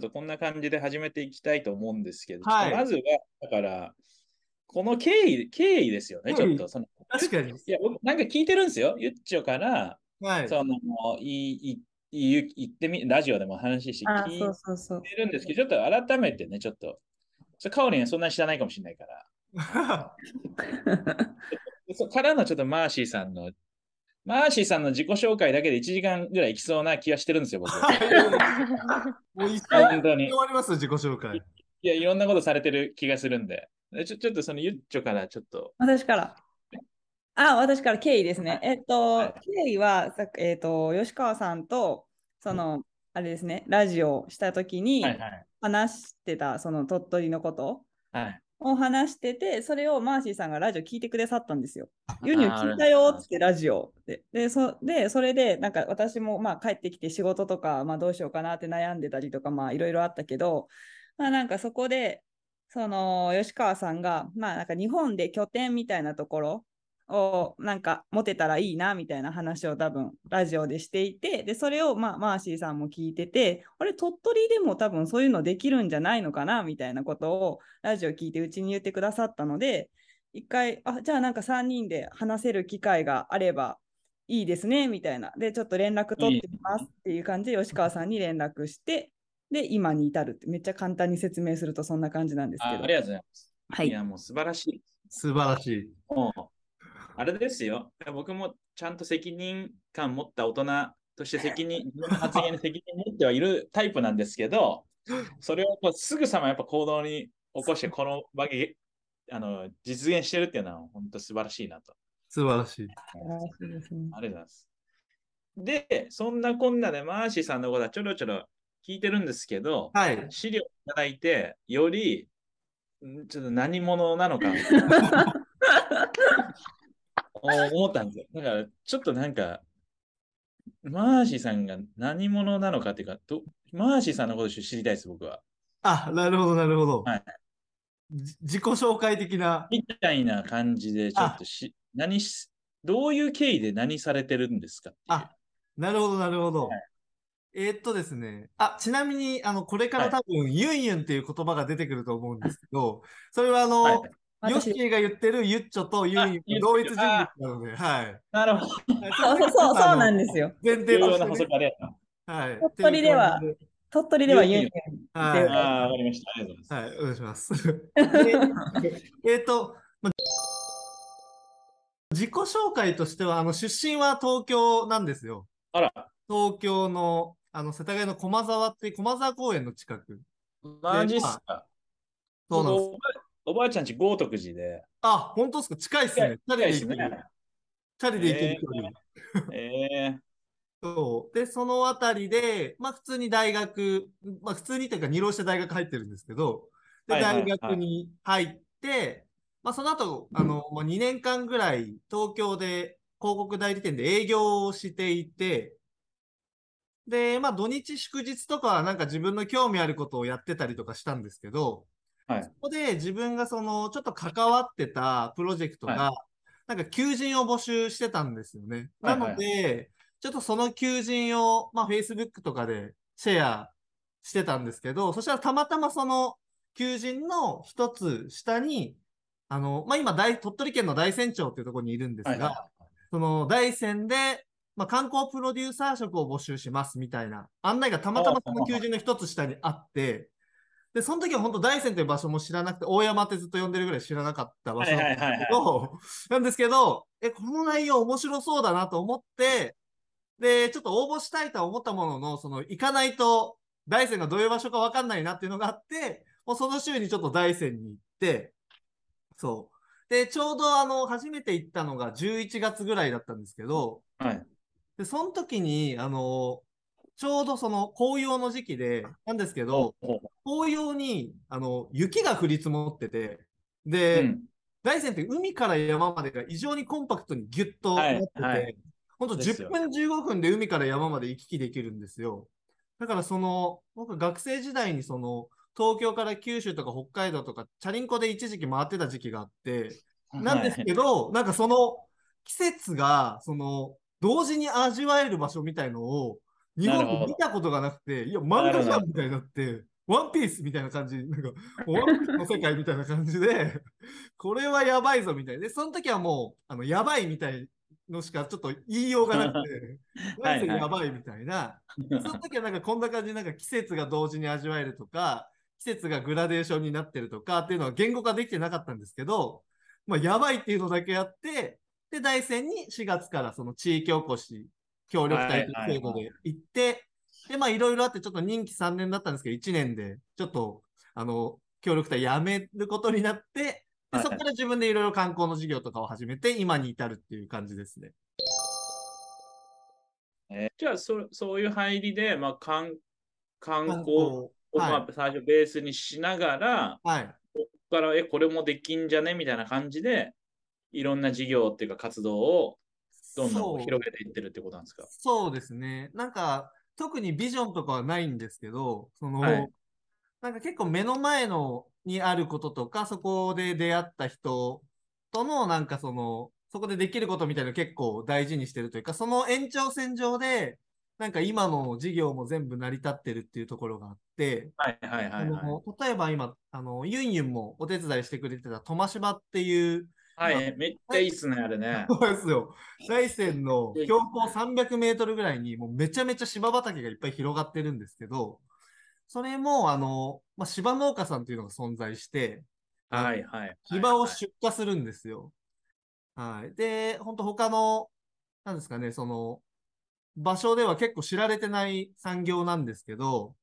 ちょっとこんな感じで始めていきたいと思うんですけど、はいまずは、だから、この経緯、経緯ですよね、ちょっと。その確かに。いや、僕なんか聞いてるんですよ。ゆっちょから、はい。その、いい、いい言ってみ、ラジオでも話してあ、聞い。てるんですけど、ちょっと改めてね、ちょっと、カオリンはそんなに知らないかもしれないから、そからのちょっとマーシーさんの、マーシーさんの自己紹介だけで1時間ぐらいいきそうな気がしてるんですよ、僕。もう一回本当に終。わります自己紹介。いや、いろんなことされてる気がするんで。でちょちょっとそのゆっちょからちょっと。私から？あ、私から経緯ですね。えっと、はい経緯は、さえっと、吉川さんと、その、あれですね、ラジオをしたときにはいはい。話してた、その鳥取のことはい、を話してて、それをマーシーさんがラジオ聞いてくださったんですよ。ユニュあー聞いたよってラジオで。で、そでそれで、なんか私もまあ帰ってきて仕事とか、まあどうしようかなって悩んでたりとか、まあいろいろあったけど、まあなんかそこで、その吉川さんが、まあなんか日本で拠点みたいなところをなんか持てたらいいなみたいな話を多分ラジオでしていて、で、それをまあマーシーさんも聞いてて、あれ鳥取でも多分そういうのできるんじゃないのかなみたいなことをラジオ聞いてうちに言ってくださったので、一回、あ、じゃあなんか3人で話せる機会があればいいですね、みたいな。で、ちょっと連絡取ってみますっていう感じで吉川さんに連絡して、で、今に至るって、めっちゃ簡単に説明するとそんな感じなんですけど。あありがとうございます。はいいや、もう素晴らしい。素晴らしい。あれですよ。僕もちゃんと責任感持った大人として責任、自分の発言に責任持ってはいるタイプなんですけど、それをこうすぐさまやっぱ行動に起こして、この場で あの実現してるっていうのは本当素晴らしいなと。素晴らしい。素晴らしいですねありがとうございます。で、そんなこんなでマーシーさんのことはちょろちょろ聞いてるんですけど、はい。資料いただいて、より、んちょっと何者なのか 思ったんですよ。だから、ちょっとなんか、マーシーさんが何者なのかっていうか、どマーシーさんのことを知りたいです、僕は。あ、なるほど、なるほど。はいじ自己紹介的な。みたいな感じで、ちょっとし、何し、どういう経緯で何されてるんですかあなるほど、なるほど。はいえーっとですね。あ、ちなみに、あの、これから多分、ユンユンっていう言葉が出てくると思うんですけど、それはあの、はいヨッシ私ーが言ってるユッチョとユンユンあ同一人物なので、はい。なるほど。そうそうそう、なんですよ。前重提として、要な補足ね。はい。鳥取では鳥取ではユンユンはいああ、わかりました。ありがとうございます。はい、お願いします。でえっと、ま自己紹介としては、あの、出身は東京なんですよ。あら、東京の、あの、世田谷の駒沢っていう駒沢公園の近く。マジっすか。そうなんです。おばあちゃんち豪徳寺で。あ、本当ですか？近いっすね。チャリで行ける。近いっすねチャリで行ける距離。えー、そう。で、そのあたりで、まあ普通に大学、まあ普通にというか二浪して大学入ってるんですけど、で、はいはいはい大学に入って、まあその後、あの、まあ、2年間ぐらい東京で広告代理店で営業をしていて、で、まあ土日祝日とかはなんか自分の興味あることをやってたりとかしたんですけど、はい。そこで自分がそのちょっと関わってたプロジェクトが、なんか求人を募集してたんですよね。はいはい。なので、ちょっとその求人を、まあ、Facebook とかでシェアしてたんですけど、そしたらたまたまその求人の一つ下に、あの、まあ、今大、鳥取県の大山町っていうところにいるんですが、はいはその大山で、まあ、観光プロデューサー職を募集しますみたいな案内がたまたまその求人の一つ下にあって、で、その時は本当大山という場所も知らなくて、大山ってずっと呼んでるぐらい知らなかった場所なんですけど、なんですけど、え、この内容面白そうだなと思って、で、ちょっと応募したいとは思ったものの、その、行かないと、大山がどういう場所かわかんないなっていうのがあって、もうその週にちょっと大山に行って、そう。で、ちょうどあの、初めて行ったのが11月ぐらいだったんですけど、い。はい。で、その時に、あの、ちょうどその紅葉の時期で、なんですけど、お紅葉に、あの、雪が降り積もってて、で、うん。大山って海から山までが異常にコンパクトにギュッとなってて、はい。はいほんとですよ10分15分で海から山まで行き来できるんですよ。だからその、僕学生時代にその、東京から九州とか北海道とか、チャリンコで一時期回ってた時期があって、なんですけど、なんかその季節が、その、同時に味わえる場所みたいのを、日本で見たことがなくて、いや、漫画じゃんみたいになって、ワンピースみたいな感じ、なんか、ワンピースの世界みたいな感じで、これはやばいぞみたいな。で、その時はもう、あの、やばいみたいのしかちょっと言いようがなくて、はいなぜやばいみたいな。その時はなんかこんな感じでなんか季節が同時に味わえるとか、季節がグラデーションになってるとかっていうのは言語化できてなかったんですけど、まあ、やばいっていうのだけやって、で、大山に4月からその地域おこし協力隊という制度で行って、で、まあいろいろあってちょっと任期3年だったんですけど、1年でちょっと、あの、協力隊辞めることになって、で、はいそこから自分でいろいろ観光の事業とかを始めて、今に至るっていう感じですね。えーじゃあそ、そういう入りで、まあ、観観観光を、はいまあ、最初ベースにしながら、はい。ここから、え、これもできんじゃね？みたいな感じで、いろんな事業っていうか活動をどんどん広げていってるってことなんですか？そうですね。なんか、特にビジョンとかはないんですけど、その、はいなんか結構目の前のにあることとか、そこで出会った人との、なんかその、そこでできることみたいなの結構大事にしてるというか、その延長線上で、なんか今の事業も全部成り立ってるっていうところがあって、はいはいはいあはい。の例えば今、あの、ユンユンもお手伝いしてくれてたトマシバっていう、はい、めっちゃいいっすね、あれね。そうですよ。大山の標高300メートルぐらいに、もうめちゃめちゃ芝畑がいっぱい広がってるんですけど、それも、あの、まあ、芝農家さんというのが存在して、はいはい。芝を出荷するんですよ。はい。で、本当他の、なんですかね、その、場所では結構知られてない産業なんですけど、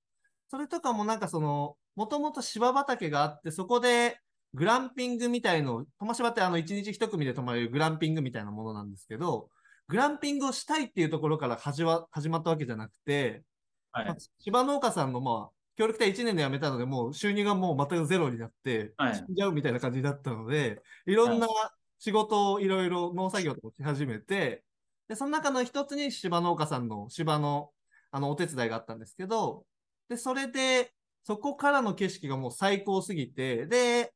それとかもなんかその、もともと芝畑があって、そこでグランピングみたいのを、トマ芝ってあの一日一組で泊まれるグランピングみたいなものなんですけど、グランピングをしたいっていうところから始ま始まったわけじゃなくて、はい。まあ芝農家さんのまあ、協力隊1年で辞めたので、もう収入がもう全くゼロになって、はい。死んじゃうみたいな感じになったので、いろんな仕事をいろいろ農作業とかし始めて、で、その中の一つに芝農家さんの芝のあのお手伝いがあったんですけど、で、それで、そこからの景色がもう最高すぎて、で、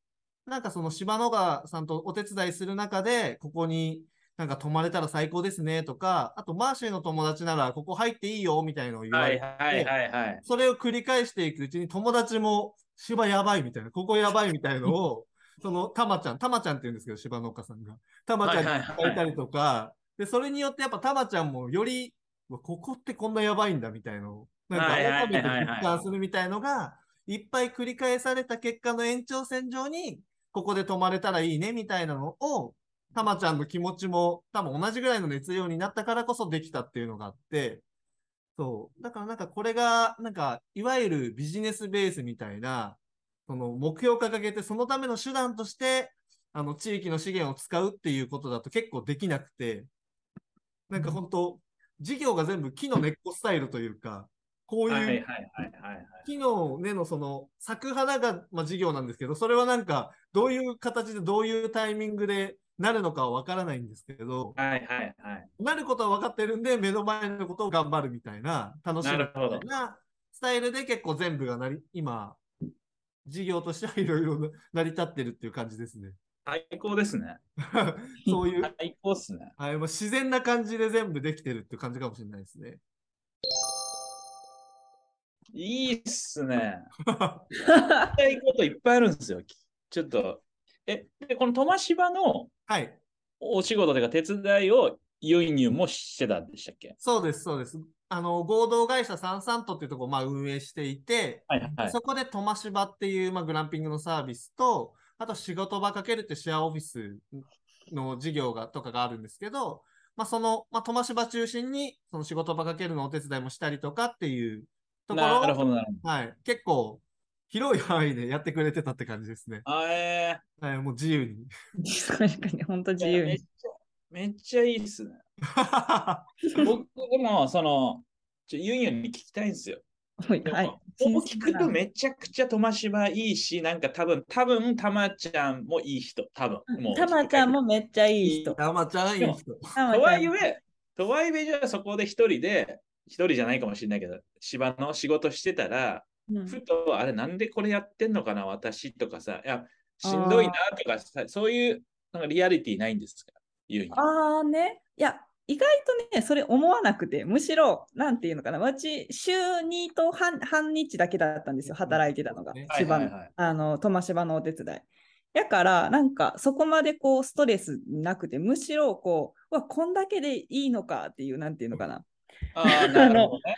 なんかその芝農家さんとお手伝いする中で、ここになんか泊まれたら最高ですねとか、あとマーシーの友達ならここ入っていいよみたいなのを言わはれて、いはいはいはい。それを繰り返していくうちに友達も芝やばいみたいな、ここやばいみたいのを、そのたまちゃん、たまちゃんって言うんですけど、芝農家さんが。たまちゃんにはいはいはい伝えたりとか、で、それによってやっぱたまちゃんもより、ここってこんなやばいんだみたいのを、なんかはいはいはい改はいめて実感するみたいのが、いっぱい繰り返された結果の延長線上に、ここで泊まれたらいいねみたいなのを、たまちゃんの気持ちも多分同じぐらいの熱量になったからこそできたっていうのがあって、そう。だからなんかこれが、なんか、いわゆるビジネスベースみたいな、その目標を掲げて、そのための手段として、あの、地域の資源を使うっていうことだと結構できなくて、なんか本当、事業が全部木の根っこスタイルというか、こういうはいはいはいはい。木の根のその咲く花が、まあ、事業なんですけど、それはなんか、どういう形でどういうタイミングでなるのかはわからないんですけど、はいはいはい。なることは分かってるんで、目の前のことを頑張るみたいな、楽しむみたいなスタイルで結構全部がなり、今、事業としてはいろいろ成り立ってるっていう感じですね。最高ですね。そういう、最高っすね。はい、もう自然な感じで全部できてるって感じかもしれないですね。いいっすね。やりたいこといっぱいあるんですよ。ちょっと。え、で、このトマシバのはい、お仕事というか手伝いをユイニュンもしてたんでしたっけ？そうです、そうです。あの、合同会社サンサントっていうところをまあ運営していて、はいはい。そこでトマシバっていう、まあ、グランピングのサービスと、あと仕事場かけるってシェアオフィスの事業がとかがあるんですけど、まあ、その、まあ、トマシバ中心に、その仕事場かけるのお手伝いもしたりとかっていうところを、なるほどなるほど。はい、結構広い範囲でやってくれてたって感じですね。あえはい、もう自由に。確かに、本当自ー、由にめっち。ゃめっちゃいいっすね。僕もその、ちょユイニュンに聞きたいんですよ。はい。はい。こう聞くとめちゃくちゃトマシバいいし、なんか多分、多分、たまちゃんもいい人、多分。もうたまちゃんもめっちゃいい人。たまちゃん、いい人。とはいえ、とはいえ、じゃあそこで一人で、一人じゃないかもしれないけど、芝の仕事してたら、うんふと、あれ、なんでこれやってんのかな、私とかさ、いや、しんどいなとかさ、そういうなんかリアリティないんですか？ああね。いや、意外とね、それ思わなくて、むしろ、なんていうのかな、うち、週2と半半日だけだったんですよ、働いてたのがね、芝の、はいはいはいあの、トマ芝のお手伝い。だから、なんか、そこまでこう、ストレスなくて、むしろ、こう、うわ、こんだけでいいのかっていう、なんていうのかな。ああ、なるほどね。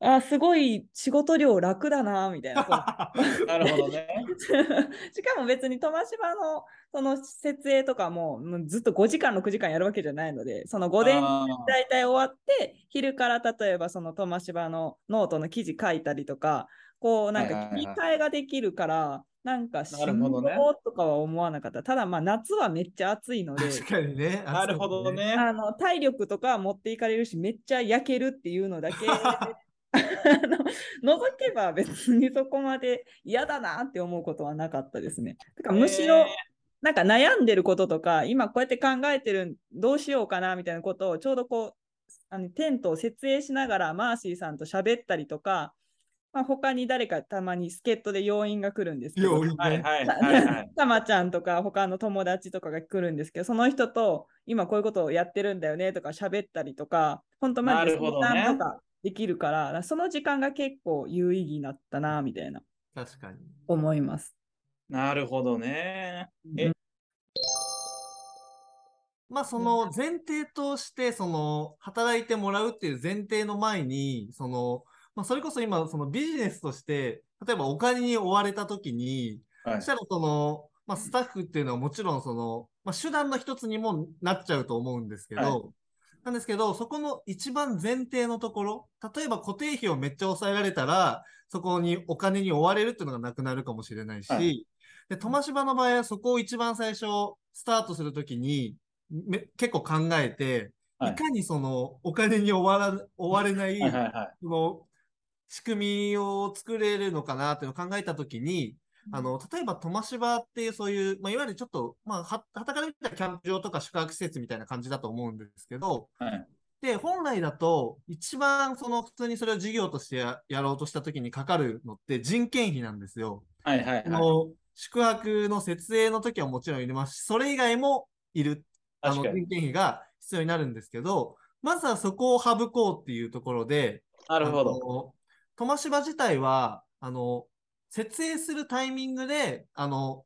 あ、すごい仕事量楽だな、みたいな。なるほどね。しかも別にトマシバのその設営とかももうずっと5時間6時間やるわけじゃないのでその午前大体終わって昼から例えばそのトマシバのノートの記事書いたりとかこうなんか切り替えができるからなんかしなるほどめんどとかは思わなかったただまあ夏はめっちゃ暑いので確かにね。なるほどね。あの体力とかは持っていかれるしめっちゃ焼けるっていうのだけ あの除けば別にそこまで嫌だなって思うことはなかったですね。だからむしろ、えーなんか悩んでることとか今こうやって考えてるどうしようかなみたいなことをちょうどこうあのテントを設営しながらマーシーさんと喋ったりとか、まあ、他に誰かたまに助っ人で要員が来るんですけど要員はいはいはいはい。たまちゃんとか他の友達とかが来るんですけど、その人と今こういうことをやってるんだよねとか喋ったりとか、本当マジでなるほどね相談とかできるから、その時間が結構有意義になったなみたいな確かに。思います。なるほどね。えうんまあその前提として、その働いてもらうっていう前提の前に、その、まあそれこそ今そのビジネスとして、例えばお金に追われた時に、はい。そしたらその、まあスタッフっていうのはもちろんその、まあ手段の一つにもなっちゃうと思うんですけど、はい。なんですけど、そこの一番前提のところ、例えば固定費をめっちゃ抑えられたら、そこにお金に追われるっていうのがなくなるかもしれないし、はい。で、トマシバの場合はそこを一番最初スタートするときにめ結構考えて、はい。いかにそのお金に追わら追われない、仕組みを作れるのかなっていうのを考えたときに、あの、例えば、トマシバっていうそういう、まあ、いわゆるちょっと、まあ、は、はたから見たらキャンプ場とか宿泊施設みたいな感じだと思うんですけど、はいで、本来だと、一番その普通にそれを事業としてややろうとしたときにかかるのって人件費なんですよ。はいはいはい。宿泊の設営の時はもちろんいりますし、それ以外もいる、あの人件費が必要になるんですけど、まずはそこを省こうっていうところで、なるほど。トマシバ自体は、あの、設営するタイミングで、あの、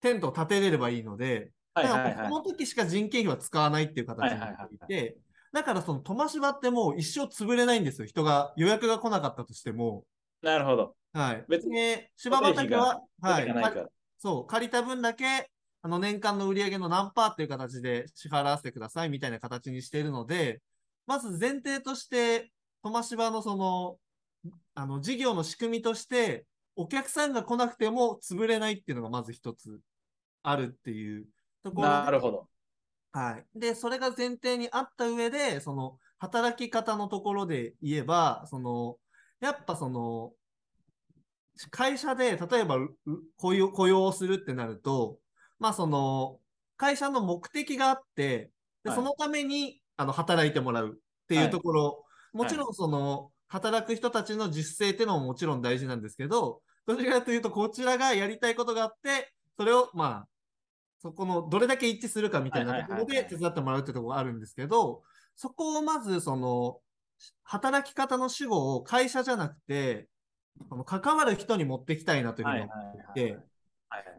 テントを建てれればいいので、はいだか。らその時しか人件費は使わないっていう形になっていて、だからそのトマシバってもう一生潰れないんですよ。人が、予約が来なかったとしても。なるほど。はい。別にで、芝畑は、ははい。そう、借りた分だけ、あの、年間の売り上げの何パーっていう形で支払わせてくださいみたいな形にしているので、まず前提として、トマシバのその、あの、事業の仕組みとして、お客さんが来なくても潰れないっていうのがまず一つあるっていうところでなるほど。はい。で、それが前提にあった上で、その、働き方のところで言えば、その、やっぱその、会社で、例えば、う雇用、雇用をするってなると、まあその、会社の目的があって、で、はいそのために、あの、働いてもらうっていうところ、もちろんその、働く人たちの実践っていうのももちろん大事なんですけど、どちらかというと、こちらがやりたいことがあって、それを、まあ、そこのどれだけ一致するかみたいなところで手伝ってもらうってところがあるんですけど、そこをまずその、働き方の主語を会社じゃなくて、あの関わる人に持ってきたいなというふうに思っていて、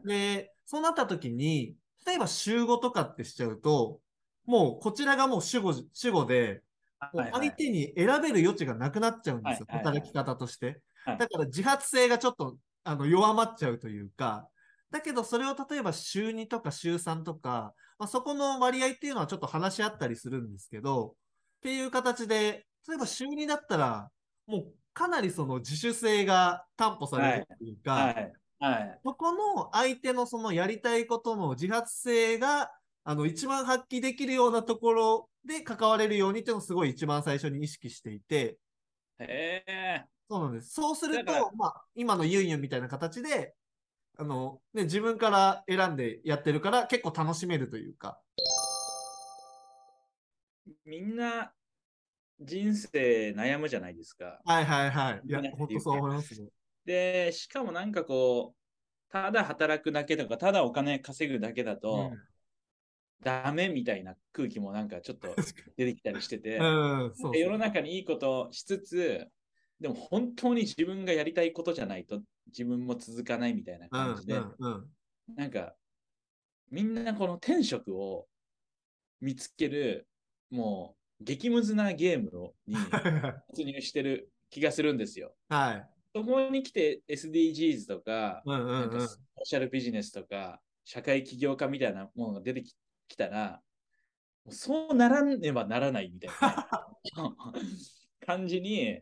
で、そうなった時に、例えば週5とかってしちゃうと、もうこちらがもう主語、主語で、相手に選べる余地がなくなっちゃうんですよ、はいはいはい働き方として。はいだから自発性がちょっとあの弱まっちゃうというか、だけどそれを例えば週2とか週3とか、まあ、そこの割合っていうのはちょっと話し合ったりするんですけど、っていう形で、例えば週2だったら、もうかなりその自主性が担保されるというか、はい。はい。そこの相手のそのやりたいことの自発性が、あの、一番発揮できるようなところで関われるようにっていうのをすごい一番最初に意識していて、へえ。そうなんです。そうすると、まあ、今のユンユンみたいな形で、あの、ね、自分から選んでやってるから結構楽しめるというか。みんな人生悩むじゃないですか。はいはいはい。いやね、本当そう思いますね。で、しかもなんかこう、ただ働くだけとか、ただお金稼ぐだけだと、ダメみたいな空気もなんかちょっと出てきたりしてて、うん、そうそう。世の中にいいことをしつつ、でも本当に自分がやりたいことじゃないと自分も続かないみたいな感じで、うんうんうん。なんかみんなこの天職を見つけるもう激ムズなゲームをに 突入してる気がするんですよ。はい。そこに来て SDGs とか、うんうんうん。なんかソーシャルビジネスとか、社会起業家みたいなものが出てききたら、そうならねばならないみたいな 感じに、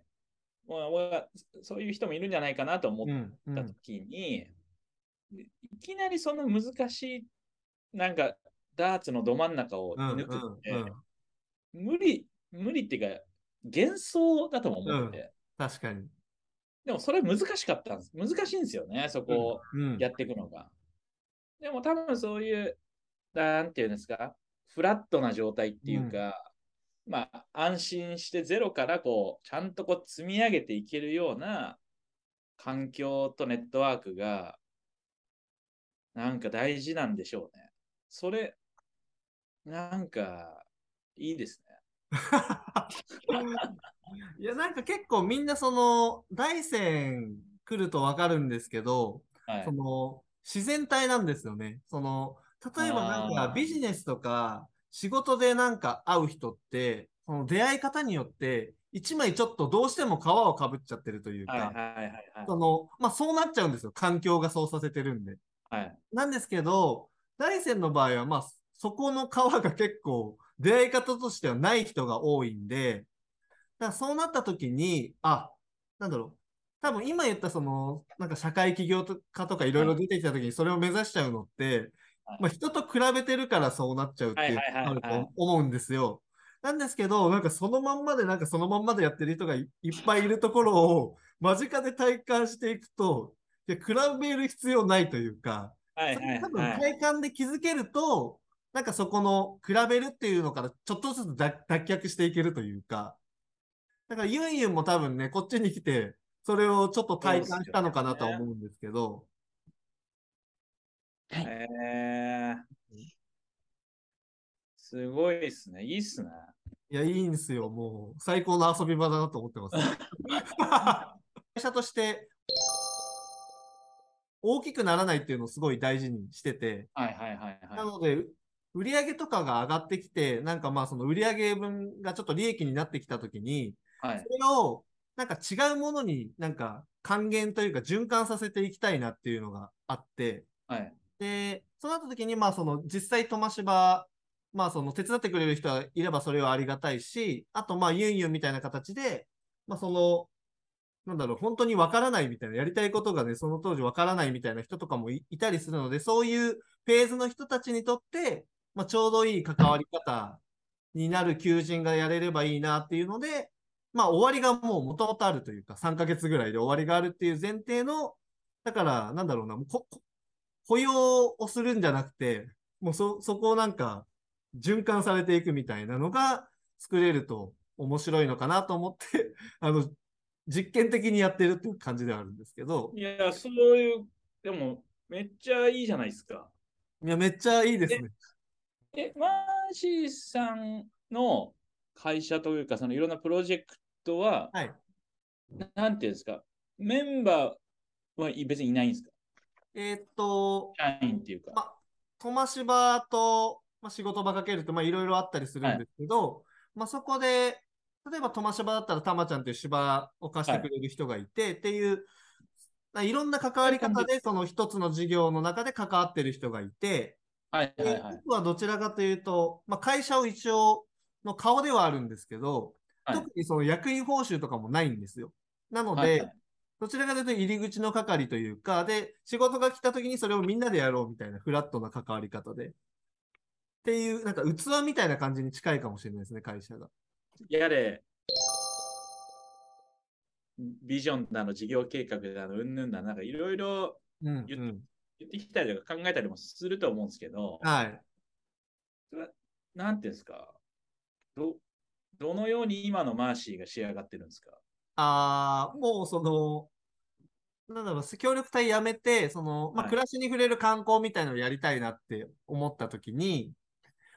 もう俺はそういう人もいるんじゃないかなと思っうんうたん時に、いきなりその難しい、なんかダーツのど真ん中を抜くって、うんうん無理、無理っていうか、幻想だとも思ってて、確かに。でもそれ難しかったんです。難しいんですよね、そこをうんやっていくのが。でも多分そういう、なんていうんですか、フラットな状態っていうか、まあ安心してゼロからこう、ちゃんとこう積み上げていけるような環境とネットワークが、なんか大事なんでしょうね。それ、なんか、いいですね。いや、なんか結構みんなその、大山来るとわかるんですけど、はいそ。の、自然体なんですよね。その、例えばなんかビジネスとか仕事でなんか会う人って、その出会い方によって、一枚ちょっとどうしても皮をかぶっちゃってるというか、その、まあそうなっちゃうんですよ。環境がそうさせてるんで。はい。なんですけど、大山の場合は、まあ、そこの川が結構、出会い方としてはない人が多いんで、だからそうなった時に、あ、なんだろう。多分今言ったその、なんか社会起業家とかいろいろ出てきた時にそれを目指しちゃうのって、はいまあ人と比べてるからそうなっちゃうっていうあると思うんですよ。なんですけど、なんかそのまんまでなんかそのまんまでやってる人がいいっぱいいるところを間近で体感していくと、いや比べる必要ないというか、はいはいはい。体感で気づけると、なんかそこの比べるっていうのからちょっとずつ脱脱却していけるというか、だからユンユンも多分ね、こっちに来て、それをちょっと体感したのかなとは思うんですけど、はいえー、すごいっすね。いいっすね。いや、いいんですよ。もう、最高の遊び場だなと思ってます。会社として、大きくならないっていうのをすごい大事にしてて、はいはいはいはなので、売上とかが上がってきて、なんかまあその売上分がちょっと利益になってきたときに、い。はいそれをなんか違うものになんか還元というか循環させていきたいなっていうのがあって、はい。で、そうなった時にまあその実際トマシバ、まあその手伝ってくれる人がいればそれはありがたいし、あとまあユンユンみたいな形で、まあその、なんだろう、本当にわからないみたいな、やりたいことがね、その当時わからないみたいな人とかもいたりするので、そういうフェーズの人たちにとって、まあちょうどいい関わり方になる求人がやれればいいなっていうので、まあ終わりがもう元々あるというか、3ヶ月ぐらいで終わりがあるっていう前提の、だから、なんだろうな、こ雇用をするんじゃなくて、もうそ、そこをなんか、循環されていくみたいなのが作れると面白いのかなと思って、あの、実験的にやってるっていう感じではあるんですけど、いや、そういう、でも、めっちゃいいじゃないですか。いや、めっちゃいいですね。え、マーシーさんの会社というか、そのいろんなプロジェクトは、はい。ななんていうんですか、メンバーはい別にいないんですかえーっと、社員っていうか。まあ、トマシバと、まあ、仕事場かけると、まあ、いろいろあったりするんですけど、まあ、そこで、例えばトマシバだったら、たまちゃんという芝を貸してくれる人がいて、っていう、まあいろんな関わり方で、その一つの事業の中で関わってる人がいて、はいはいではい。僕はどちらかというと、まあ、会社を一応の顔ではあるんですけど、はい特にその役員報酬とかもないんですよ。なので、はいはいどちらかというと入り口の係というか、で、仕事が来た時にそれをみんなでやろうみたいなフラットな関わり方で。っていう、なんか器みたいな感じに近いかもしれないですね、会社が。やれ、ビジョンだの、事業計画だの、うんぬんだの、なんかいろいろうん、言っうん。言ってきたりとか考えたりもすると思うんですけど、はい。それはなんていうんですか？ど、どのように今のマーシーが仕上がってるんですか？あー、もうその、なんだろう、協力隊辞めて、その、まあ、はい。暮らしに触れる観光みたいなのをやりたいなって思った時に、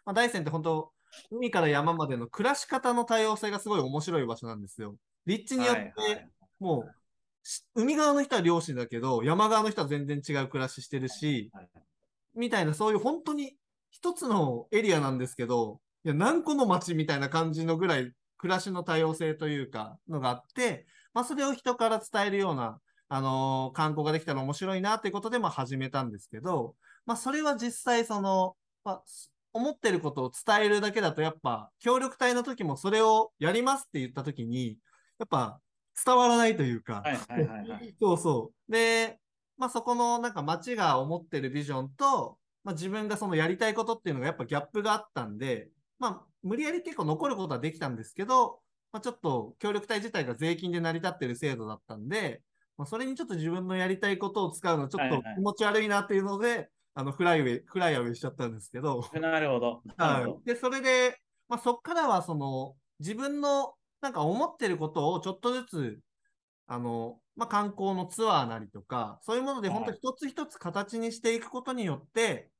まあ、大山って本当、海から山までの暮らし方の多様性がすごい面白い場所なんですよ。立地によって、はいはい。もう、し海側の人は漁師だけど、山側の人は全然違う暮らししてるし、はいみたいな、そういう本当に一つのエリアなんですけど、いや、何個の町みたいな感じのぐらい暮らしの多様性というか、のがあって、まあ、それを人から伝えるような、あのー観光ができたら面白いなっていうことで、まあ、始めたんですけど、まあ、それは実際、その、まあ、す思ってることを伝えるだけだと、やっぱ、協力隊の時もそれをやりますって言った時に、やっぱ、伝わらないというか、はいはいはいはい。そうそう。で、まあそこのなんか街が思ってるビジョンと、まあ自分がそのやりたいことっていうのがやっぱギャップがあったんで、まあ無理やり結構残ることはできたんですけど、まあちょっと協力隊自体が税金で成り立ってる制度だったんで、まあそれにちょっと自分のやりたいことを使うのちょっとはいはい気持ち悪いなっていうので、あのフライウェイ、フライアウェイしちゃったんですけど、なるほど。はい。で、それで、まあ、そっからは、その、自分の、なんか思ってることをちょっとずつ、あの、まあ、観光のツアーなりとか、そういうものではい本当一つ一つ形にしていくことによって、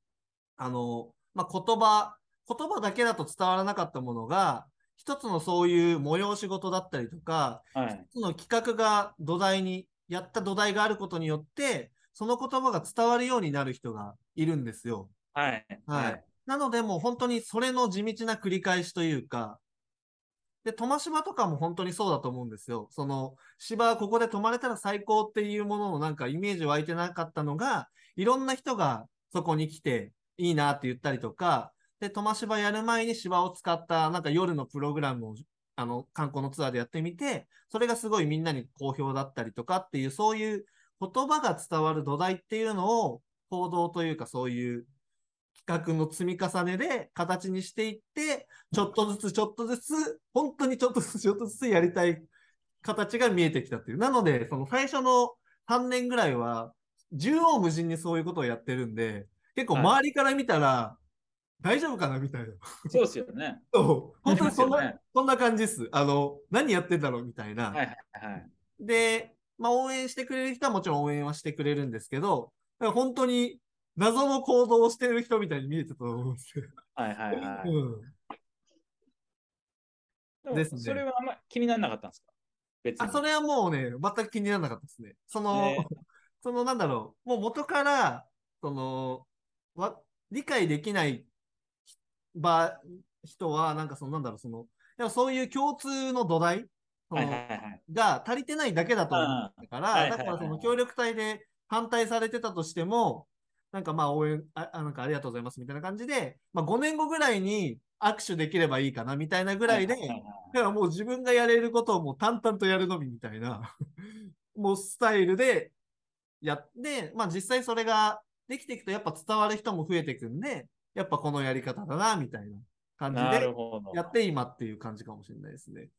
あの、まあ、言葉、言葉だけだと伝わらなかったものが、一つのそういう催し事だったりとか、はい。一つの企画が土台に、やった土台があることによって、その言葉が伝わるようになる人がいるんですよ。はい。はい。なので、もう本当にそれの地道な繰り返しというか、で、トマ島とかも本当にそうだと思うんですよ。その、芝ここで泊まれたら最高っていうもののなんかイメージ湧いてなかったのが、いろんな人がそこに来ていいなって言ったりとか、で、トマ芝やる前に芝を使ったなんか夜のプログラムをあの観光のツアーでやってみて、それがすごいみんなに好評だったりとかっていう、そういう言葉が伝わる土台っていうのを行動というかそういう企画の積み重ねで形にしていって、ちょっとずつちょっとずつ、本当にちょっとずつちょっとずつやりたい形が見えてきたっていう。なので、その最初の3年ぐらいは、縦横無尽にそういうことをやってるんで、結構はい周りから見たら、大丈夫かなみたいな。そうですよね。そう本当にそんな、ねそんな感じです。あの、何やってんだろうみたいな。はいはいはい。で、まあ、応援してくれる人はもちろん応援はしてくれるんですけど、だから本当に謎の行動をしてる人みたいに見えてたと思うんですよ。はいはいはい。うんですねそれはあんま気にならなかったんですか？別に。あ、それはもうね、全く気にならなかったですね。その、ねそのなんだろう、もう元から、その、わ、理解できない場、人は、なんかその、なんだろう、その、でもそういう共通の土台、はいはいはい。が足りてないだけだと思ったから、だからその協力隊で反対されてたとしても、なんかまあ応援、あ、あなんかありがとうございますみたいな感じで、まあ5年後ぐらいに握手できればいいかなみたいなぐらいで、だからもう自分がやれることをもう淡々とやるのみみたいな、もうスタイルでやって、まあ実際それができていくとやっぱ伝わる人も増えていくんで、やっぱこのやり方だな、みたいな感じで。やって今っていう感じかもしれないですね。